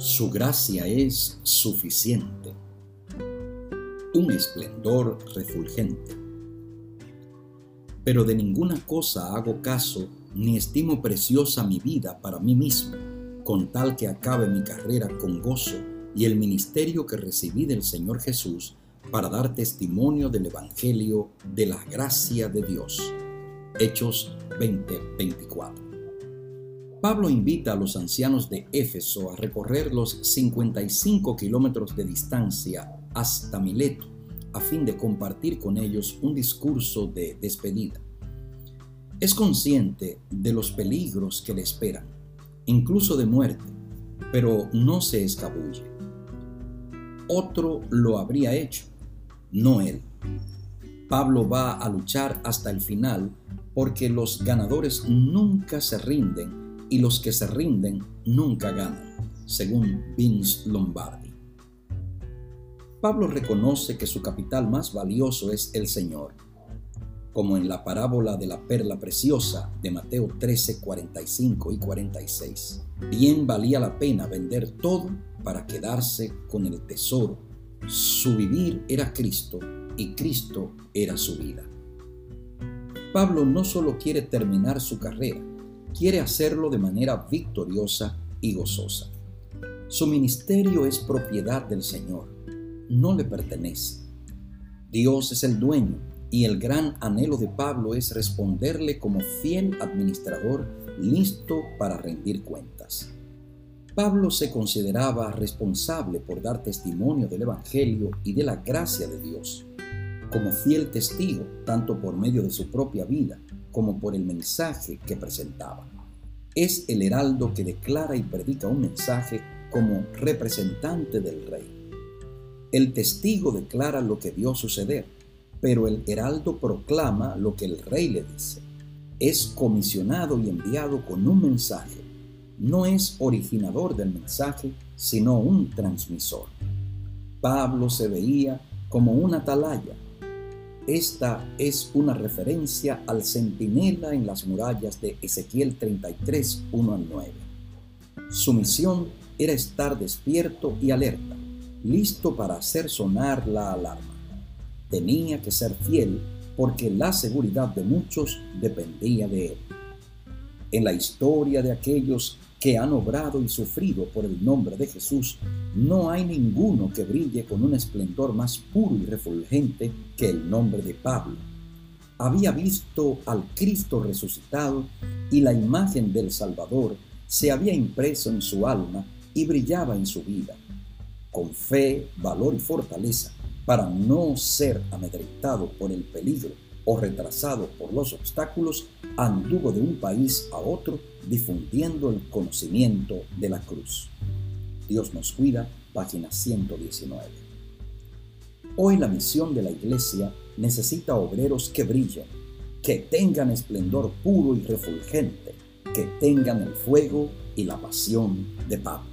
Su gracia es suficiente. Un esplendor refulgente. Pero de ninguna cosa hago caso ni estimo preciosa mi vida para mí mismo, con tal que acabe mi carrera con gozo y el ministerio que recibí del Señor Jesús para dar testimonio del Evangelio de la gracia de Dios. Hechos 20:24. Pablo invita a los ancianos de Éfeso a recorrer los 55 kilómetros de distancia hasta Mileto a fin de compartir con ellos un discurso de despedida. Es consciente de los peligros que le esperan, incluso de muerte, pero no se escabulle. Otro lo habría hecho, no él. Pablo va a luchar hasta el final porque los ganadores nunca se rinden y los que se rinden nunca ganan, según Vince Lombardi. Pablo reconoce que su capital más valioso es el Señor, como en la parábola de la perla preciosa de Mateo 13, 45 y 46. Bien valía la pena vender todo para quedarse con el tesoro. Su vivir era Cristo y Cristo era su vida. Pablo no solo quiere terminar su carrera, quiere hacerlo de manera victoriosa y gozosa. Su ministerio es propiedad del Señor, no le pertenece. Dios es el dueño y el gran anhelo de Pablo es responderle como fiel administrador listo para rendir cuentas. Pablo se consideraba responsable por dar testimonio del Evangelio y de la gracia de Dios, como fiel testigo tanto por medio de su propia vida como por el mensaje que presentaba. Es el heraldo que declara y predica un mensaje como representante del rey. El testigo declara lo que vio suceder, pero el heraldo proclama lo que el rey le dice. Es comisionado y enviado con un mensaje. No es originador del mensaje, sino un transmisor. Pablo se veía como una atalaya esta es una referencia al centinela en las murallas de Ezequiel 33, 1 al 9. Su misión era estar despierto y alerta, listo para hacer sonar la alarma. Tenía que ser fiel porque la seguridad de muchos dependía de él. En la historia de aquellos que han obrado y sufrido por el nombre de Jesús, no hay ninguno que brille con un esplendor más puro y refulgente que el nombre de Pablo. Había visto al Cristo resucitado y la imagen del Salvador se había impreso en su alma y brillaba en su vida. Con fe, valor y fortaleza, para no ser amedrentado por el peligro o retrasado por los obstáculos, anduvo de un país a otro difundiendo el conocimiento de la cruz. Dios nos cuida, página 119. Hoy la misión de la iglesia necesita obreros que brillen, que tengan esplendor puro y refulgente, que tengan el fuego y la pasión de Pablo.